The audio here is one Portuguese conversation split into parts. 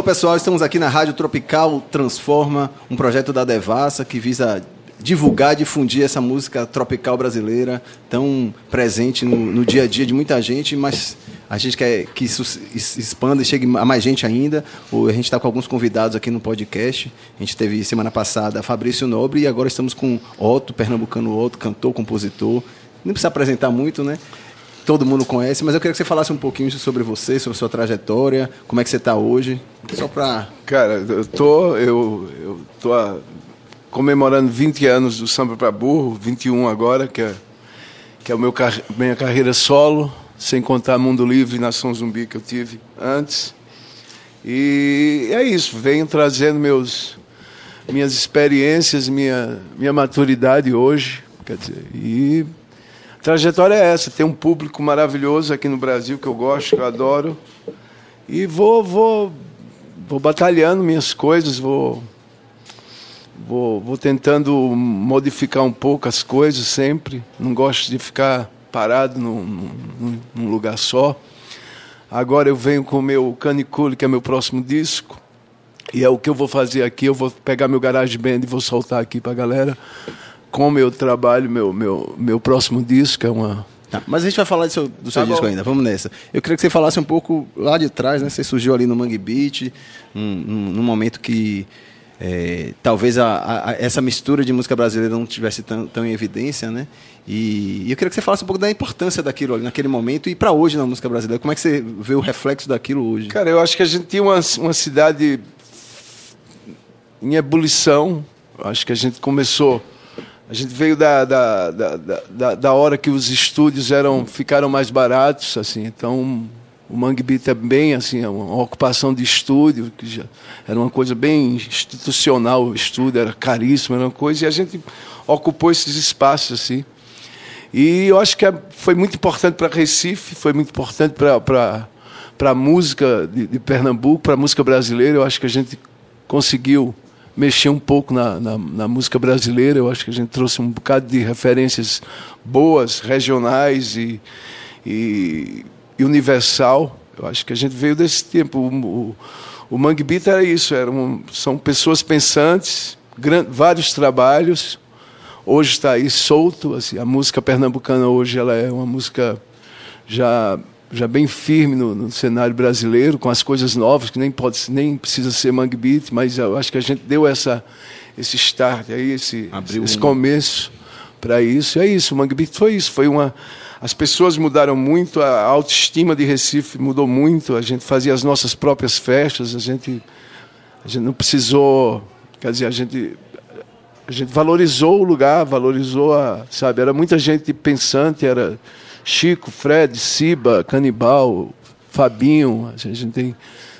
Alô pessoal, estamos aqui na Rádio Tropical Transforma, um projeto da Devassa que visa divulgar, difundir essa música tropical brasileira tão presente no, no dia a dia de muita gente, mas a gente quer que isso expanda e chegue a mais gente ainda. A gente está com alguns convidados aqui no podcast. A gente teve semana passada Fabrício Nobre e agora estamos com Otto, pernambucano Otto, cantor, compositor. Não precisa apresentar muito, né? Todo mundo conhece, mas eu queria que você falasse um pouquinho sobre você, sobre sua trajetória, como é que você está hoje, só para... Cara, eu tô, eu, eu tô a, comemorando 20 anos do Samba para Burro, 21 agora, que é, que é o meu, minha carreira solo, sem contar Mundo Livre e Nação Zumbi que eu tive antes. E é isso, venho trazendo meus, minhas experiências, minha, minha maturidade hoje, quer dizer, e trajetória é essa. Tem um público maravilhoso aqui no Brasil que eu gosto, que eu adoro. E vou, vou, vou batalhando minhas coisas, vou, vou, vou tentando modificar um pouco as coisas sempre. Não gosto de ficar parado num, num, num lugar só. Agora eu venho com o meu Canicule, que é meu próximo disco. E é o que eu vou fazer aqui. Eu vou pegar meu garage band e vou soltar aqui para a galera com meu trabalho, meu, meu, meu próximo disco, é uma. Tá, mas a gente vai falar do seu, do seu tá disco bom. ainda, vamos nessa. Eu queria que você falasse um pouco lá de trás, né? Você surgiu ali no Mangue Beat, num, num momento que é, talvez a, a, essa mistura de música brasileira não tivesse tão, tão em evidência, né? E, e, eu queria que você falasse um pouco da importância daquilo ali, naquele momento e para hoje na música brasileira. Como é que você vê o reflexo daquilo hoje? Cara, eu acho que a gente tinha uma, uma cidade em ebulição. Acho que a gente começou a gente veio da, da, da, da, da hora que os estúdios eram, ficaram mais baratos, assim, então o Mangue Beat é bem assim, é uma ocupação de estúdio, que já era uma coisa bem institucional, o estúdio era caríssimo, era uma coisa, e a gente ocupou esses espaços assim. E eu acho que é, foi muito importante para Recife, foi muito importante para a música de, de Pernambuco, para a música brasileira. Eu acho que a gente conseguiu mexer um pouco na, na, na, música brasileira. Eu acho que a gente trouxe um bocado de referências boas, regionais e, e, e universal. Eu acho que a gente veio desse tempo. O, o, o Mangue Beat era isso, eram, são pessoas pensantes, grand, vários trabalhos. Hoje está aí solto. Assim, a música pernambucana hoje ela é uma música já já bem firme no, no, cenário brasileiro, com as coisas novas, que nem, pode, nem precisa ser mangue beat, mas eu acho que a gente deu essa, esse start, aí, esse, Abriu esse um... começo para isso. E é isso, o mangue beat foi isso. Foi uma, as pessoas mudaram muito, a autoestima de Recife mudou muito, a gente fazia as nossas próprias festas, a gente, a gente não precisou, quer dizer, a gente a gente valorizou o lugar, valorizou a, sabe, era muita gente pensante, era Chico, Fred, Siba, Canibal, Fabinho, a gente tem.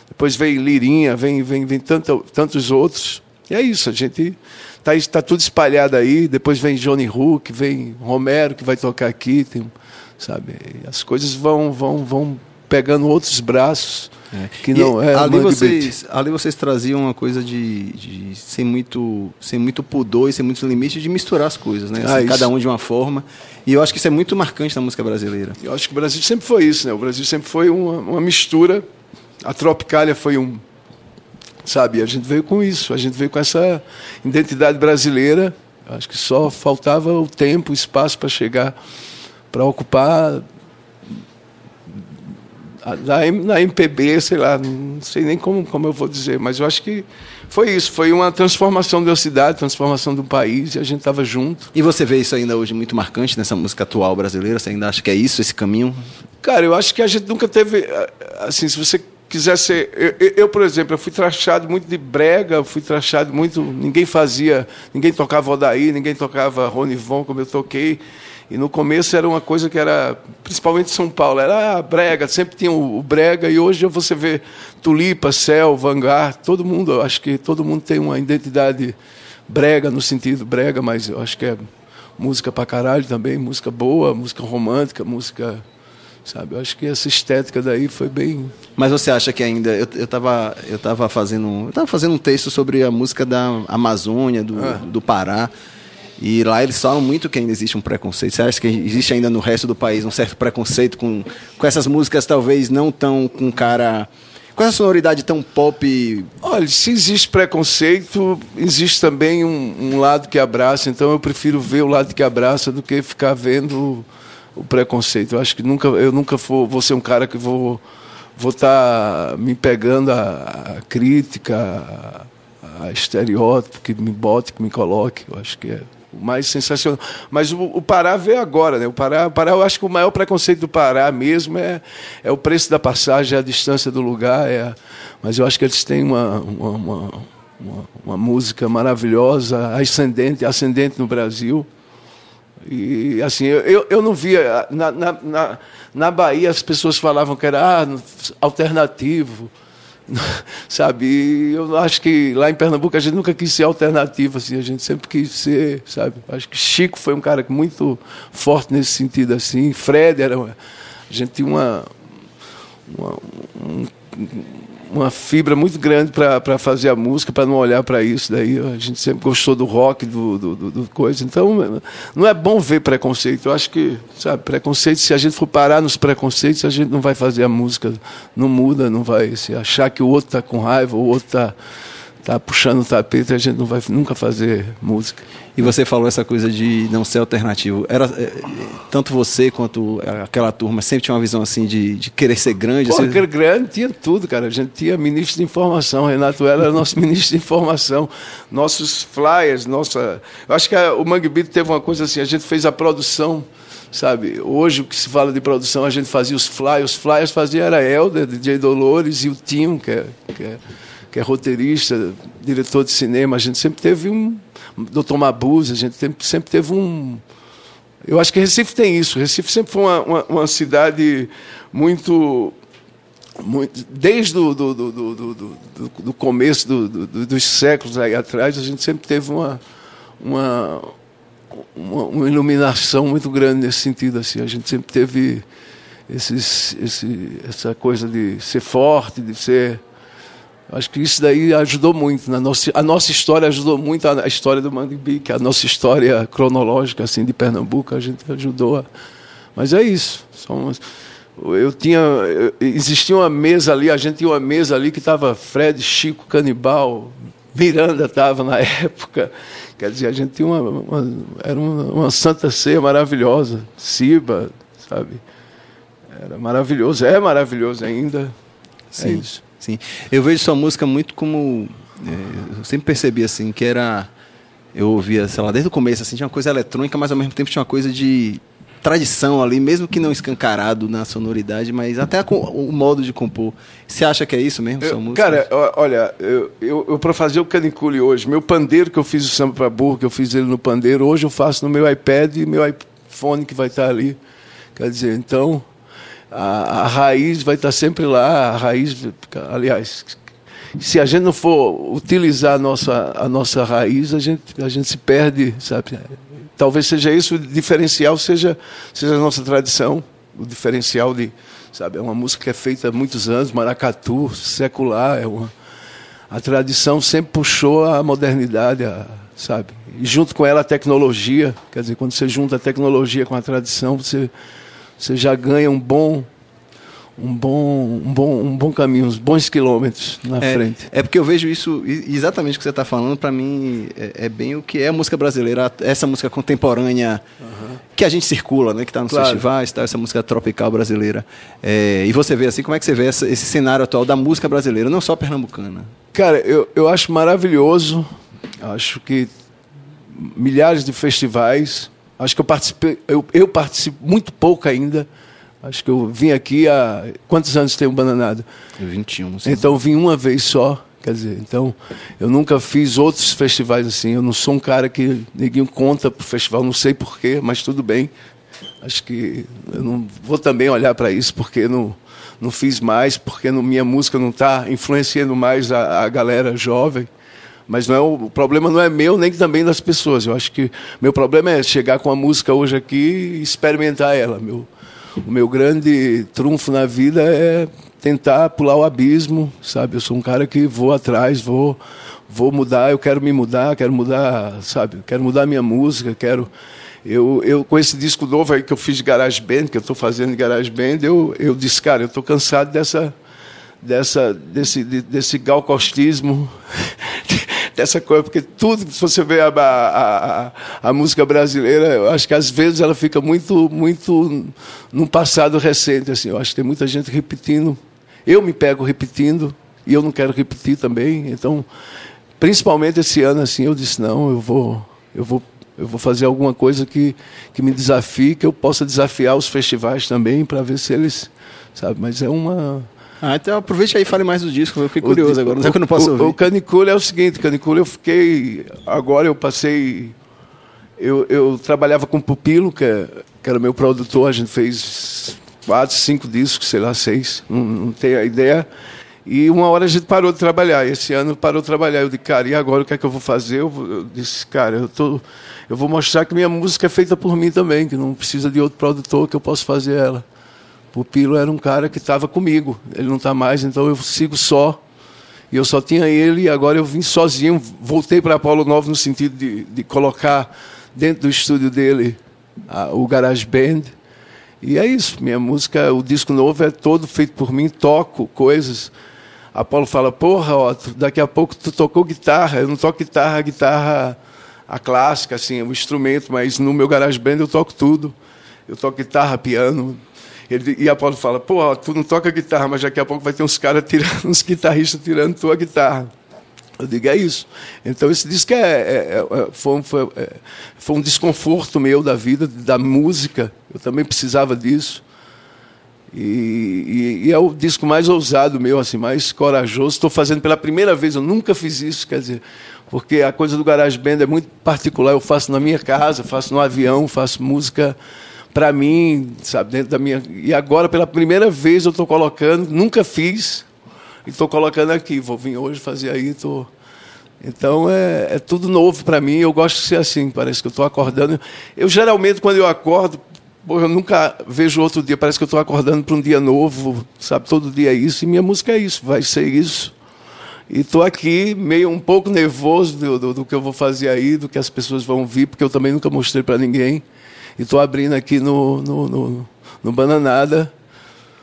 Depois vem Lirinha, vem, vem, vem tanto, tantos outros. E é isso, a gente está tá tudo espalhado aí. Depois vem Johnny Hook, vem Romero que vai tocar aqui, tem, sabe? As coisas vão, vão, vão pegando outros braços. É. Que não é ali vocês, ali vocês traziam uma coisa de, de, sem muito sem muito pudor e sem muitos limites de misturar as coisas, né? Assim, ah, cada um de uma forma. E eu acho que isso é muito marcante na música brasileira. Eu acho que o Brasil sempre foi isso, né? O Brasil sempre foi uma, uma mistura. A Tropicália foi um sabe, a gente veio com isso, a gente veio com essa identidade brasileira. Acho que só faltava o tempo, o espaço para chegar para ocupar na, na MPB, sei lá, não sei nem como, como eu vou dizer, mas eu acho que foi isso, foi uma transformação da cidade, transformação do país, e a gente estava junto. E você vê isso ainda hoje muito marcante nessa música atual brasileira? Você ainda acha que é isso, esse caminho? Cara, eu acho que a gente nunca teve, assim, se você quiser ser. Eu, eu, por exemplo, eu fui trachado muito de brega, fui trachado muito. Ninguém fazia, ninguém tocava Odaí, ninguém tocava Rony Von como eu toquei. E no começo era uma coisa que era, principalmente São Paulo, era ah, brega, sempre tinha o, brega, e hoje você vê Tulipa, Céu, Vanguard, todo mundo, acho que todo mundo tem uma identidade brega, no sentido brega, mas eu acho que é música pra caralho também, música boa, música romântica, música. Sabe, eu acho que essa estética daí foi bem. Mas você acha que ainda. Eu, eu, tava, eu tava fazendo. Eu tava fazendo um texto sobre a música da Amazônia, do, ah. do Pará. E lá eles falam muito que ainda existe um preconceito. Você acha que existe ainda no resto do país um certo preconceito com, com essas músicas, talvez não tão com cara com essa sonoridade tão pop. Olha, se existe preconceito, existe também um, um, lado que abraça. Então eu prefiro ver o lado que abraça do que ficar vendo o, preconceito. Eu acho que nunca, eu nunca vou, vou ser um cara que vou vou estar tá me pegando a, a crítica, a, a estereótipo que me bote, que me coloque. Eu acho que é mais sensacional. Mas o, o, Pará veio agora, né? O Pará, o Pará, eu acho que o maior preconceito do Pará mesmo é, é o preço da passagem, a distância do lugar. É mas eu acho que eles têm uma, uma, uma, uma, uma música maravilhosa, ascendente, ascendente no Brasil. E assim, eu, eu não via. Na, na, na, na Bahia as pessoas falavam que era ah, alternativo sabe? Eu acho que lá em Pernambuco a gente nunca quis ser alternativo, assim, a gente sempre quis ser, sabe? Acho que Chico foi um cara muito forte nesse sentido, assim. Fred era, a gente tinha uma, uma um, uma fibra muito grande para fazer a música, para não olhar para isso. Daí a gente sempre gostou do rock, do, do, do, coisa. Então, não é bom ver preconceito. Eu acho que, sabe, preconceito, se a gente for parar nos preconceitos, a gente não vai fazer a música, não muda, não vai se achar que o outro está com raiva, o outro está tá puxando o tapete, a gente não vai nunca fazer música. E você falou essa coisa de não ser alternativo. Era é, tanto você quanto aquela turma sempre tinha uma visão assim de, de querer ser grande. Pô, assim... grande tinha tudo, cara. A gente tinha ministro de informação. Renato era nosso ministro de informação. Nossos flyers, nossa. Eu acho que a, o Mangue Beat teve uma coisa assim. A gente fez a produção sabe? Hoje o que se fala de produção, a gente fazia os flyers, os flyers fazia era Helder, DJ Dolores e o Tim, que é, que é que é roteirista, diretor de cinema, a gente sempre teve um. Doutor Mabuse, a gente sempre, teve um. Eu acho que Recife tem isso. Recife sempre foi uma, uma, uma cidade muito. muito desde o do, do, do, do começo dos séculos aí atrás, a gente sempre teve uma, uma, uma, uma, iluminação muito grande nesse sentido. Assim. A gente sempre teve esses, esse, essa coisa de ser forte, de ser Acho que isso daí ajudou muito. Na nossa, a nossa história ajudou muito a, a história do Mandimbi, que é a nossa história cronológica assim de Pernambuco, a gente ajudou. A, mas é isso. Somos, eu tinha, eu, existia uma mesa ali, a gente tinha uma mesa ali que estava Fred, Chico, Canibal, Miranda estava na época. Quer dizer, a gente tinha uma, uma era uma, uma santa ceia maravilhosa, Siba, sabe? Era maravilhoso, é maravilhoso ainda. É Sim. É isso. Sim. Eu vejo sua música muito como. É, eu sempre percebi assim, que era. Eu ouvia, sei lá, desde o começo, assim, tinha uma coisa eletrônica, mas ao mesmo tempo tinha uma coisa de tradição ali, mesmo que não escancarado na sonoridade, mas até o modo de compor. Você acha que é isso mesmo, sua eu, música? Cara, olha, eu, eu, eu para fazer o canicule hoje, meu pandeiro que eu fiz o samba para burro, que eu fiz ele no pandeiro, hoje eu faço no meu iPad e meu iPhone que vai estar ali. Quer dizer, então, a, a raiz vai estar sempre lá, a raiz, aliás, se a gente não for utilizar a nossa, a nossa raiz, a gente, a gente se perde, sabe? Talvez seja isso o diferencial, seja, seja a nossa tradição, o diferencial de, sabe, é uma música que é feita há muitos anos, maracatu, secular, é uma, a tradição sempre puxou a modernidade, a, sabe? E junto com ela a tecnologia, quer dizer, quando você junta a tecnologia com a tradição, você você já ganha um bom um bom, um bom, um bom caminho, uns bons quilômetros na é, frente. É porque eu vejo isso, exatamente o que você está falando, para mim é, é, bem o que é a música brasileira, essa música contemporânea uhum. que a gente circula, né, que está nos claro. festivais, tá, essa música tropical brasileira. É, e você vê assim, como é que você vê essa, esse cenário atual da música brasileira, não só pernambucana? Cara, eu, eu acho maravilhoso, acho que milhares de festivais Acho que eu participei, eu, eu participo muito pouco ainda. Acho que eu vim aqui há. Quantos anos tem o Bananado? 21. Sim. Então eu vim uma vez só. Quer dizer, então eu nunca fiz outros festivais assim. Eu não sou um cara que ninguém conta pro festival, não sei porquê, mas tudo bem. Acho que eu não vou também olhar para isso porque não, não fiz mais, porque no, minha música não está influenciando mais a, a galera jovem. Mas não é o, o, problema não é meu nem também das pessoas. Eu acho que meu problema é chegar com a música hoje aqui e experimentar ela. Meu, o meu grande trunfo na vida é tentar pular o abismo, sabe? Eu sou um cara que vou atrás, vou vou mudar, eu quero me mudar, quero mudar, sabe? Quero mudar minha música, quero eu, eu com esse disco novo aí que eu fiz de Garage Band, que eu estou fazendo de Garage Band, eu eu disse, cara, eu estou cansado dessa dessa, desse, desse galcostismo, dessa coisa, porque tudo, se você vê a, a, a, a, música brasileira, eu acho que às vezes ela fica muito, muito num passado recente, assim, eu acho que tem muita gente repetindo, eu me pego repetindo, e eu não quero repetir também, então, principalmente esse ano, assim, eu disse, não, eu vou, eu vou eu vou fazer alguma coisa que, que me desafie, que eu possa desafiar os festivais também, para ver se eles. Sabe? Mas é uma. Ah, então aproveite aí e fale mais do disco, eu fiquei curioso o, agora, não sei que eu não posso o, ouvir. O Canicule é o seguinte, Canicule eu fiquei. Agora eu passei. Eu, eu trabalhava com o Pupilo, que, é, que era meu produtor, a gente fez quatro, cinco discos, sei lá, seis, não, não tenho a ideia. E uma hora a gente parou de trabalhar. Esse ano parou de trabalhar. Eu disse, cara, e agora o que é que eu vou fazer? Eu, eu disse, cara, eu, tô, eu vou mostrar que minha música é feita por mim também, que não precisa de outro produtor, que eu posso fazer ela. O Pilo era um cara que estava comigo. Ele não está mais, então eu sigo só. E eu só tinha ele, e agora eu vim sozinho. Voltei para Apolo Novo no sentido de, de colocar dentro do estúdio dele a, o Garage Band. E é isso. Minha música, o disco novo é todo feito por mim, toco coisas. Apolo fala, porra, ó, daqui a pouco tu tocou guitarra. Eu não toco guitarra, guitarra a clássica, assim, o instrumento, mas no meu garage band eu toco tudo. Eu toco guitarra, piano. Ele, e Apolo fala, pô, tu não toca guitarra, mas daqui a pouco vai ter uns caras tirando, uns guitarristas tirando tua guitarra. Eu digo, é isso. Então, esse disco é, é, é foi, foi, é, foi um desconforto meu da vida, da música. Eu também precisava disso. E, e, e, é o disco mais ousado meu, assim, mais corajoso. Estou fazendo pela primeira vez, eu nunca fiz isso, quer dizer, porque a coisa do Garage Band é muito particular. Eu faço na minha casa, faço no avião, faço música para mim, sabe, dentro da minha. E agora, pela primeira vez, eu estou colocando, nunca fiz, e estou colocando aqui. Vou vir hoje fazer aí, estou. Então é, é, tudo novo para mim. Eu gosto de ser assim. Parece que eu estou acordando. Eu geralmente quando eu acordo eu nunca vejo outro dia, parece que eu estou acordando para um dia novo, sabe? Todo dia é isso, e minha música é isso, vai ser isso. E estou aqui meio um pouco nervoso do, do, do, que eu vou fazer aí, do que as pessoas vão vir, porque eu também nunca mostrei para ninguém. E estou abrindo aqui no, no, no, no Bananada,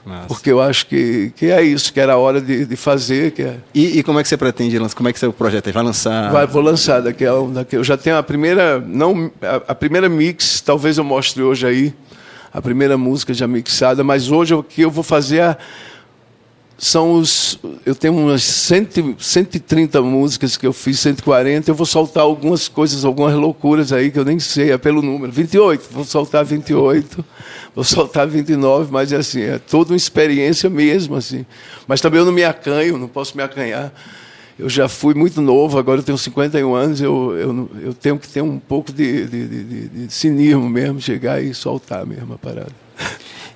Nossa. porque eu acho que, que é isso, que era a hora de, de fazer. Que é... e, e, como é que você pretende lançar? Como é que seu projeto vai lançar? Vai, vou lançar daqui a, daqui. Eu já tenho a primeira, não a, a primeira mix, talvez eu mostre hoje aí a primeira música já mixada, mas hoje o que eu vou fazer é, são os. Eu tenho umas 100, 130 músicas que eu fiz, 140. Eu vou soltar algumas coisas, algumas loucuras aí que eu nem sei, é pelo número. 28, vou soltar 28, vou soltar 29, mas é assim, é toda uma experiência mesmo. assim. Mas também eu não me acanho, não posso me acanhar eu já fui muito novo, agora eu tenho 51 anos, eu, eu, eu tenho que ter um pouco de, de, de, de cinismo mesmo, chegar e soltar mesmo a parada.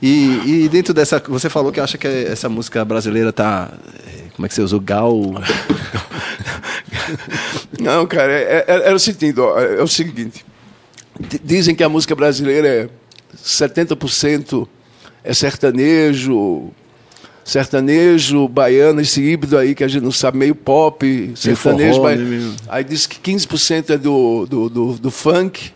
E, e, dentro dessa, você falou que acha que essa música brasileira tá, como é que você usou, gal? Não, cara, é, é, é, o seguinte, ó, é o seguinte, dizem que a música brasileira é 70% é sertanejo, sertanejo, baiano, esse híbrido aí que a gente não sabe, meio pop, sertanejo. Forró, né, aí diz que 15% é do, do, do, do, funk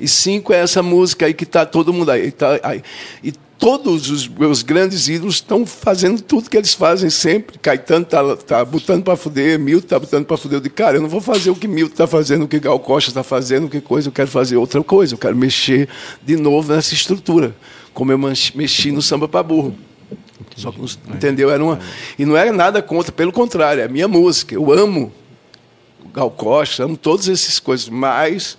e 5% é essa música aí que está todo mundo aí, tá, aí. E todos os meus grandes ídolos estão fazendo tudo que eles fazem sempre. Caetano está tá botando para fuder, Milton está botando para fuder. Eu digo, cara, eu não vou fazer o que Milton está fazendo, o que Gal Costa está fazendo, que coisa, eu quero fazer outra coisa. Eu quero mexer de novo nessa estrutura, como eu mexi no samba para burro. Só que, entendeu? Era uma, e não era nada contra, pelo contrário, é a minha música. Eu amo Gal Costa, amo todas essas coisas, mas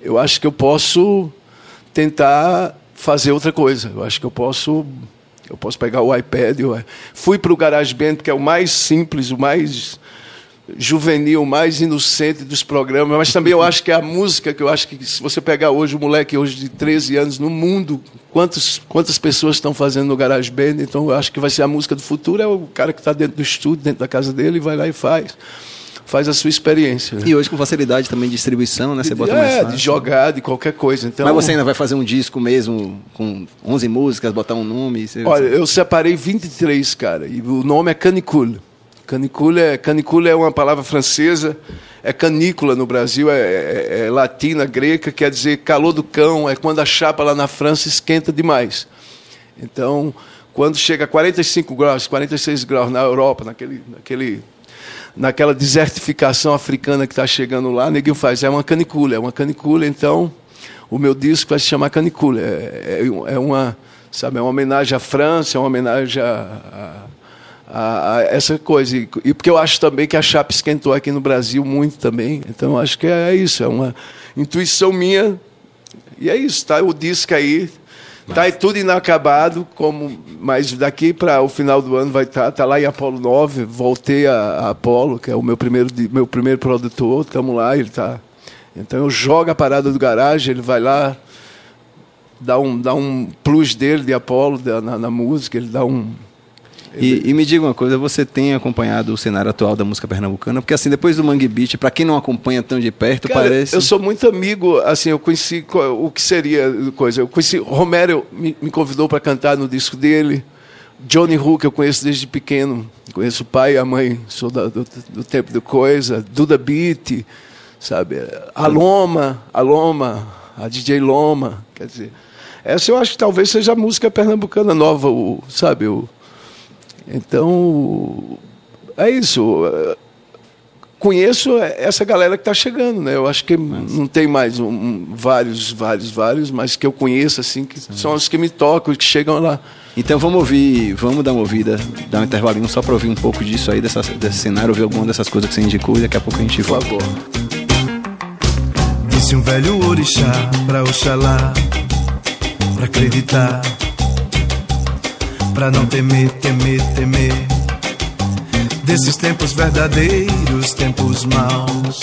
eu acho que eu posso tentar fazer outra coisa. Eu acho que eu posso eu posso pegar o iPad. Eu fui para o GarageBand, que é o mais simples, o mais juvenil, mais inocente dos programas, mas também eu acho que a música, que eu acho que se você pegar hoje o moleque hoje de 13 anos no mundo, quantos, quantas pessoas estão fazendo no Garage Band, então eu acho que vai ser a música do futuro, é o cara que está dentro do estúdio, dentro da casa dele, vai lá e faz. Faz a sua experiência. Né? E hoje com facilidade também de distribuição, né? Você bota é, mais fácil. de jogar, de qualquer coisa. Então, Mas você ainda vai fazer um disco mesmo, com 11 músicas, botar um nome? Você... Olha, eu separei 23, cara, e o nome é Canicule. Canicula é, canicula é uma palavra francesa, é canícula no Brasil, é, é, é, latina, greca, quer dizer calor do cão, é quando a chapa lá na França esquenta demais. Então, quando chega a 45 graus, 46 graus na Europa, naquele, naquele, naquela desertificação africana que está chegando lá, neguinho faz, é uma canicula, é uma canicula, então o meu disco vai se chamar Canicula. É, é, é uma, sabe, é uma homenagem à França, é uma homenagem a, a, a, essa coisa. E, e, porque eu acho também que a chapa esquentou aqui no Brasil muito também. Então acho que é, é isso, é uma intuição minha. E é isso, tá o disco aí. Está tudo inacabado, como, mas daqui para o final do ano vai estar tá, tá lá em Apolo 9. Voltei a, a Apolo, que é o meu primeiro, meu primeiro produtor. Estamos lá, ele está. Então eu jogo a parada do garagem, ele vai lá, dá um, dá um plus dele de Apolo na, na música, ele dá um, e, e, me diga uma coisa, você tem acompanhado o cenário atual da música pernambucana? Porque assim, depois do Mangue Beat, para quem não acompanha tão de perto, Cara, parece... Eu sou muito amigo, assim, eu conheci o que seria coisa. Eu conheci, Romero me, me convidou para cantar no disco dele. Johnny Hook eu conheço desde pequeno. Conheço o pai e a mãe, sou da, do, do, tempo do coisa. Duda Beat, sabe? A Loma, a Loma, a DJ Loma, quer dizer... Essa eu acho que talvez seja a música pernambucana nova, o, sabe? O, então, é isso. Conheço essa galera que está chegando, né? Eu acho que não tem mais um, um, vários, vários, vários, mas que eu conheço, assim, que Sim. são os que me tocam, que chegam lá. Então vamos ouvir, vamos dar uma ouvida, dar um intervalinho só para ouvir um pouco disso aí, dessa, desse cenário, ouvir alguma dessas coisas que você indicou e daqui a pouco a gente volta. Por favor. Disse um velho orixá pra Oxalá, pra acreditar pra não temer, temer, temer desses tempos verdadeiros, tempos maus.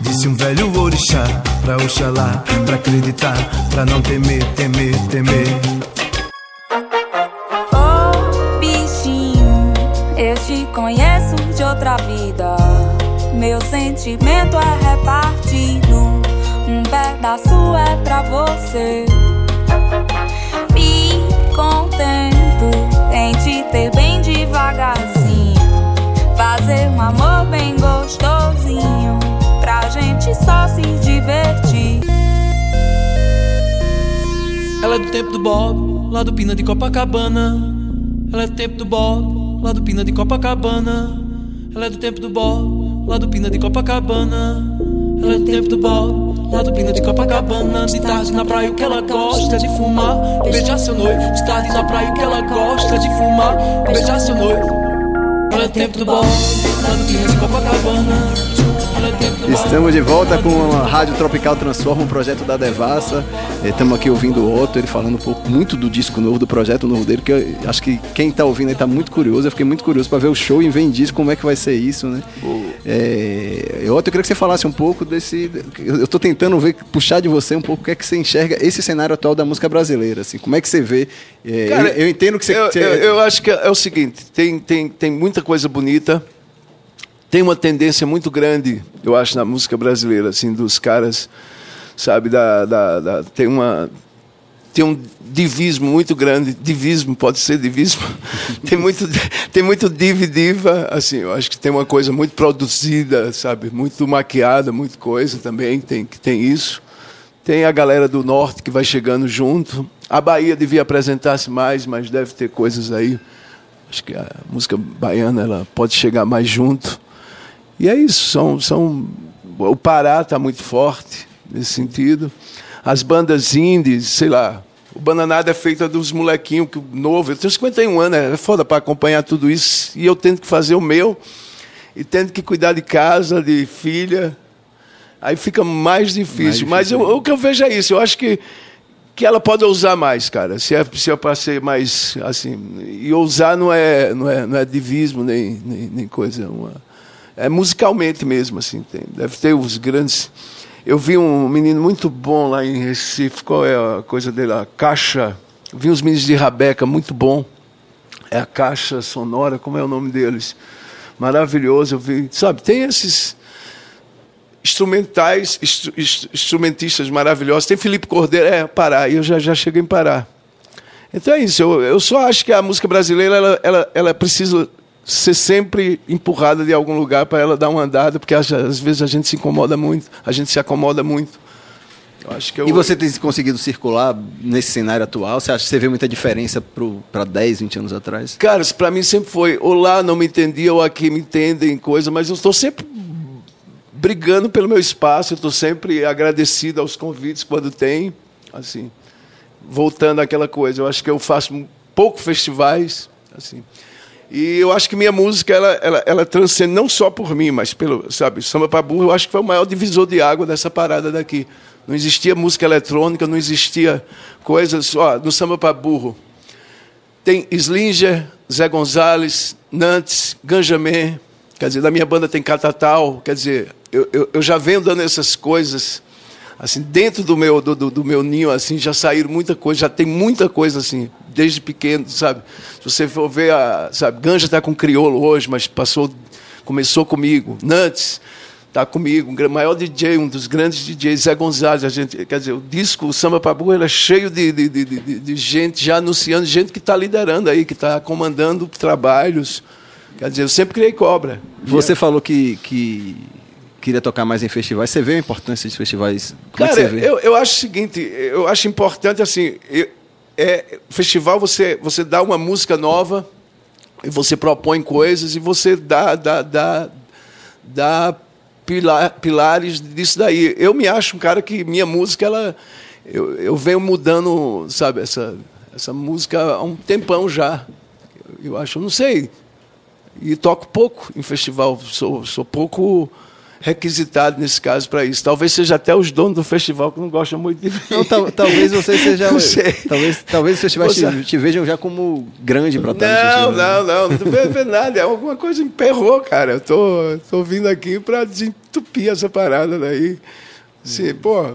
Disse um velho orixá pra Oxalá, pra acreditar, pra não temer, temer, temer. Oh, bichinho, eu te conheço de outra vida. Meu sentimento é repartido, um pedaço é pra você Fazer um amor bem gostosinho, pra gente só se divertir. Ela é do tempo do Bob, lá do Pina de Copacabana. Ela é do tempo do Bob, lá do Pina de Copacabana. Ela é do tempo do Bob, lá do Pina de Copacabana. Ela é do tempo do Bob. Lá do Pina de Copacabana, de tarde na praia o que ela gosta de fumar. Beijar seu noivo, de tarde na praia o que ela gosta de fumar. Beijar seu noivo. Olha o tempo do bom, de Copacabana. Estamos de volta com a Rádio Tropical Transforma, um projeto da Devassa. Estamos aqui ouvindo o Otto, ele falando um pouco muito do disco novo, do projeto novo dele, que eu acho que quem está ouvindo está muito curioso. Eu fiquei muito curioso para ver o show e vem disco, como é que vai ser isso, né? É, eu queria que você falasse um pouco desse. Eu estou tentando ver, puxar de você um pouco o que é que você enxerga esse cenário atual da música brasileira. Assim, como é que você vê? É, Cara, eu, eu, entendo que você. Eu, você... eu, eu acho que é o seguinte: tem, tem, tem muita coisa bonita tem uma tendência muito grande, eu acho, na música brasileira, assim, dos caras, sabe, da, da, da, tem uma tem um divismo muito grande, divismo pode ser divismo, tem muito tem muito div diva, assim, eu acho que tem uma coisa muito produzida, sabe, muito maquiada, muito coisa também tem que tem isso. Tem a galera do norte que vai chegando junto. A Bahia devia apresentar-se mais, mas deve ter coisas aí. Acho que a música baiana ela pode chegar mais junto. E é isso, são, são o Pará está muito forte nesse sentido. As bandas indies, sei lá, o Bananada é feita dos molequinhos que novo. Eu tenho 51 anos, é foda para acompanhar tudo isso e eu tendo que fazer o meu e tendo que cuidar de casa, de filha. Aí fica mais difícil. Mais difícil. Mas eu, o que eu vejo é isso. Eu acho que que ela pode ousar mais, cara. Se é, se é para ser mais assim, e ousar não é não é não é divismo nem nem, nem coisa uma é, musicalmente mesmo, assim. Tem, deve ter os grandes. Eu vi um menino muito bom lá em Recife, qual é a coisa dele? A caixa. Vi uns meninos de Rabeca, muito bom. É a caixa sonora, como é o nome deles? Maravilhoso, eu vi. Sabe, tem esses instrumentais, instrumentistas maravilhosos. Tem Felipe Cordeiro, é, Pará, e eu já, já cheguei em Pará. Então é isso, eu, eu só acho que a música brasileira ela, ela, ela precisa ser sempre empurrada de algum lugar para ela dar uma andada, porque às, às, vezes a gente se incomoda muito, a gente se acomoda muito. Eu acho que eu, E você tem conseguido circular nesse cenário atual? Você acha que você vê muita diferença para 10, 20 anos atrás? Cara, pra mim sempre foi, ou lá não me entendia, ou aqui me entendem, coisa, mas eu estou sempre brigando pelo meu espaço, eu estou sempre agradecido aos convites quando tem, assim, voltando àquela coisa, eu acho que eu faço pouco festivais, assim, e eu acho que minha música, ela, ela, ela transcende não só por mim, mas pelo, sabe, Samba para Burro, eu acho que foi o maior divisor de água dessa parada daqui. Não existia música eletrônica, não existia coisas, ó, no Samba para Burro, tem Slinger, Zé Gonzalez, Nantes, Ganjamin, quer dizer, da minha banda tem Catatal, quer dizer, eu, eu, eu já venho dando essas coisas, assim, dentro do meu, do, do, meu ninho, assim, já saíram muita coisa, já tem muita coisa, assim, desde pequeno, sabe? Se você for ver, a, sabe, Ganja está com Criolo hoje, mas passou, começou comigo, Nantes está comigo, o maior DJ, um dos grandes DJs, Zé Gonzalez, a gente, quer dizer, o disco, o Samba Burro, ele é cheio de, de, de, de, de gente já anunciando, gente que está liderando aí, que está comandando trabalhos, quer dizer, eu sempre criei cobra. Você falou que, que queria tocar mais em festivais. Você vê a importância de festivais? Como Cara, é que você vê? eu, eu acho o seguinte, eu acho importante assim, eu- é, festival você você dá uma música nova e você propõe coisas e você dá dá dá, dá pila- pilares disso daí. Eu me acho um cara que minha música ela eu, eu venho mudando, sabe, essa essa música há um tempão já. Eu, eu acho, não sei, e toco pouco em festival, sou, sou pouco requisitado nesse caso para isso. Talvez seja até os donos do festival que não gostam muito de mim. Não, tal- talvez você seja. Não. Talvez, talvez os festivais te, Você- te vejam já como grande para estar no Não, festival. não, não, não tô vendo nada. É alguma coisa emperrou, cara. Eu tô, tô vindo aqui para desentupir essa parada daí. Assim, pô,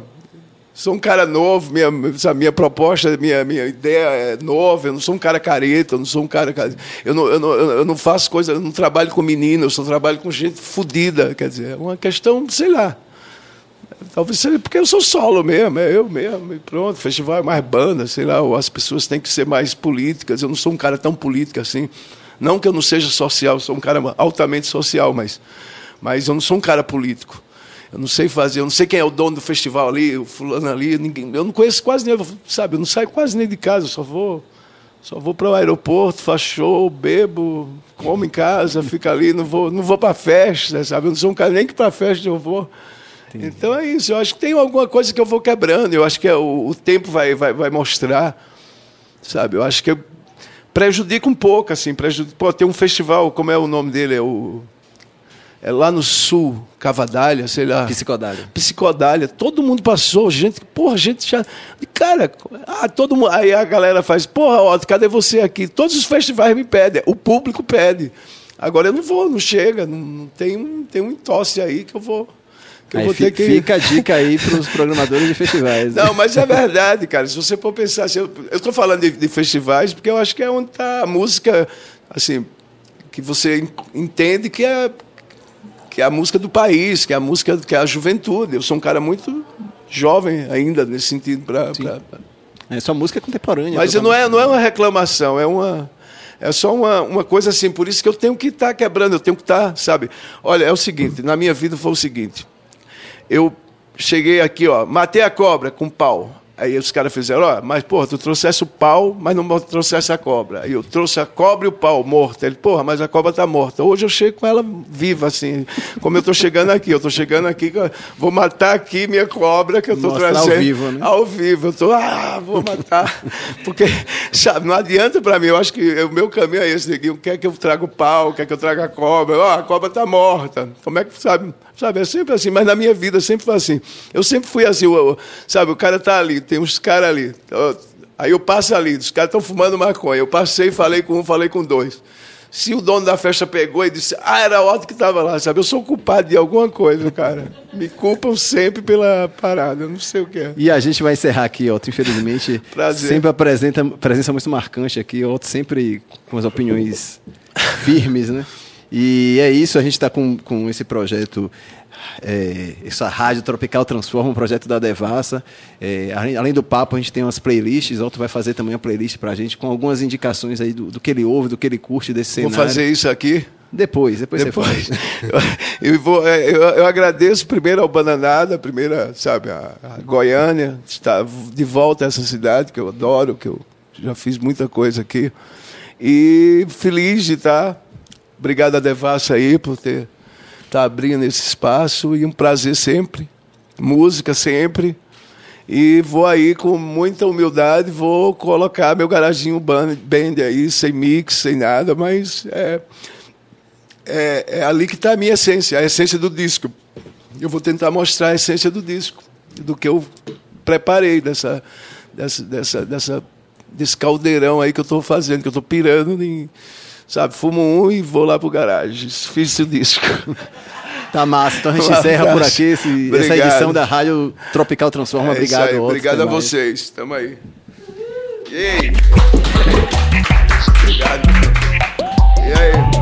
sou um cara novo, minha, sabe, minha proposta, minha, minha ideia é nova, eu não sou um cara careta, eu não sou um cara. ca- Eu não, eu não, eu não faço coisa, eu não trabalho com menino, eu só trabalho com gente fodida. Quer dizer, é uma questão, sei lá. Talvez seja porque eu sou solo mesmo, é eu mesmo, e pronto. Festival é mais banda, sei lá, as pessoas têm que ser mais políticas. Eu não sou um cara tão político assim. Não que eu não seja social, sou um cara altamente social, mas, mas eu não sou um cara político. Eu não sei fazer, eu não sei quem é o dono do festival ali, o fulano ali, ninguém, eu não conheço quase nem, sabe, eu não saio quase nem de casa, eu só vou, só vou para o aeroporto, faço show, bebo, como em casa, fico ali, não vou, não vou para festa, sabe? Eu não sou um cara nem que para festa eu vou. Então é isso, eu acho que tem alguma coisa que eu vou quebrando, eu acho que é o, o tempo vai, vai, vai mostrar, sabe? Eu acho que eu prejudica um pouco, assim, prejudica, pô, tem um festival, como é o nome dele? É o é lá no sul, Cavadalha, sei lá. Psicodália. Psicodália, todo mundo passou, gente, porra, gente já. Cara, ah, todo mundo. Aí a galera faz, porra, Otto, cadê você aqui? Todos os festivais me pedem, o público pede. Agora eu não vou, não chega, não, não tem, um, tem um entosse aí que eu vou. Que eu Aí vou fi- ter que. Fica a dica aí para os programadores de festivais. Não, mas é verdade, cara. Se você for pensar, assim, eu estou falando de, de festivais porque eu acho que é onde está a música, assim, que você en- entende que é que é a música do país, que é a música que é a juventude. Eu sou um cara muito jovem ainda nesse sentido para É, sua música é contemporânea. mas não é, não é uma reclamação, é uma. É só uma, uma coisa assim, por isso que eu tenho que estar quebrando, eu tenho que estar, sabe? Olha, é o seguinte, na minha vida foi o seguinte. Eu cheguei aqui, ó, matei a cobra com pau. Aí os caras fizeram, ó, mas porra, tu trouxesse o pau, mas não trouxesse a cobra. Aí eu trouxe a cobra e o pau morto. Ele, porra, mas a cobra tá morta. Hoje eu chego com ela viva, assim, como eu tô chegando aqui. Eu tô chegando aqui, vou matar aqui minha cobra que eu tô Mostrar ao trazendo. vivo, né? Ao vivo. Eu tô, ah, vou matar. Porque, sabe, não adianta para mim. Eu acho que o meu caminho é esse daqui. Quer que eu traga o pau, quer que eu traga a cobra. Ó, a cobra tá morta. Como é que, sabe? Sabe, é sempre assim. Mas na minha vida sempre foi assim. Eu sempre fui assim, o- sabe? O cara tá ali, tem uns caras ali. Ó, Aí eu passo ali, os caras estão fumando maconha. Eu passei, falei com um, falei com dois. Se o dono da festa pegou e disse, ah, era o Otto que estava lá, sabe? Eu sou culpado de alguma coisa, cara. Me culpam sempre pela parada, eu não sei o que é. E a gente vai encerrar aqui, Otto. Infelizmente, Prazer. sempre apresenta presença muito marcante aqui. Otto sempre com as opiniões firmes, né? E é isso, a gente está com, com esse projeto, é, essa Rádio Tropical Transforma, um projeto da Devassa. É, além, além do papo, a gente tem umas playlists. Otto vai fazer também uma playlist para a gente com algumas indicações aí do, do que ele ouve, do que ele curte desse Vou cenário. fazer isso aqui. Depois, depois, Depois. você faz. eu, vou, é, eu, eu agradeço primeiro ao Bananada, primeira, sabe, a, a Goiânia, estar de volta a essa cidade que eu adoro, que eu já fiz muita coisa aqui. E feliz de estar. Obrigado a Devassa aí por ter estar abrindo esse espaço e um prazer sempre. Música sempre. E vou aí com muita humildade, vou colocar meu garaginho band band aí, sem mix, sem nada, mas é, é, é ali que está a minha essência, a essência do disco. Eu vou tentar mostrar a essência do disco, do que eu preparei dessa, dessa, dessa, dessa desse caldeirão aí que eu estou fazendo, que eu estou pirando em, sabe, fumo um e vou lá pro garagem. Fiz esse disco. Tá massa. Então a gente encerra por aqui esse- essa edição da Rádio Tropical Transforma. É Obrigado, aí, Obrigado a mais. vocês. Tamo aí. E aí? Obrigado. E aí?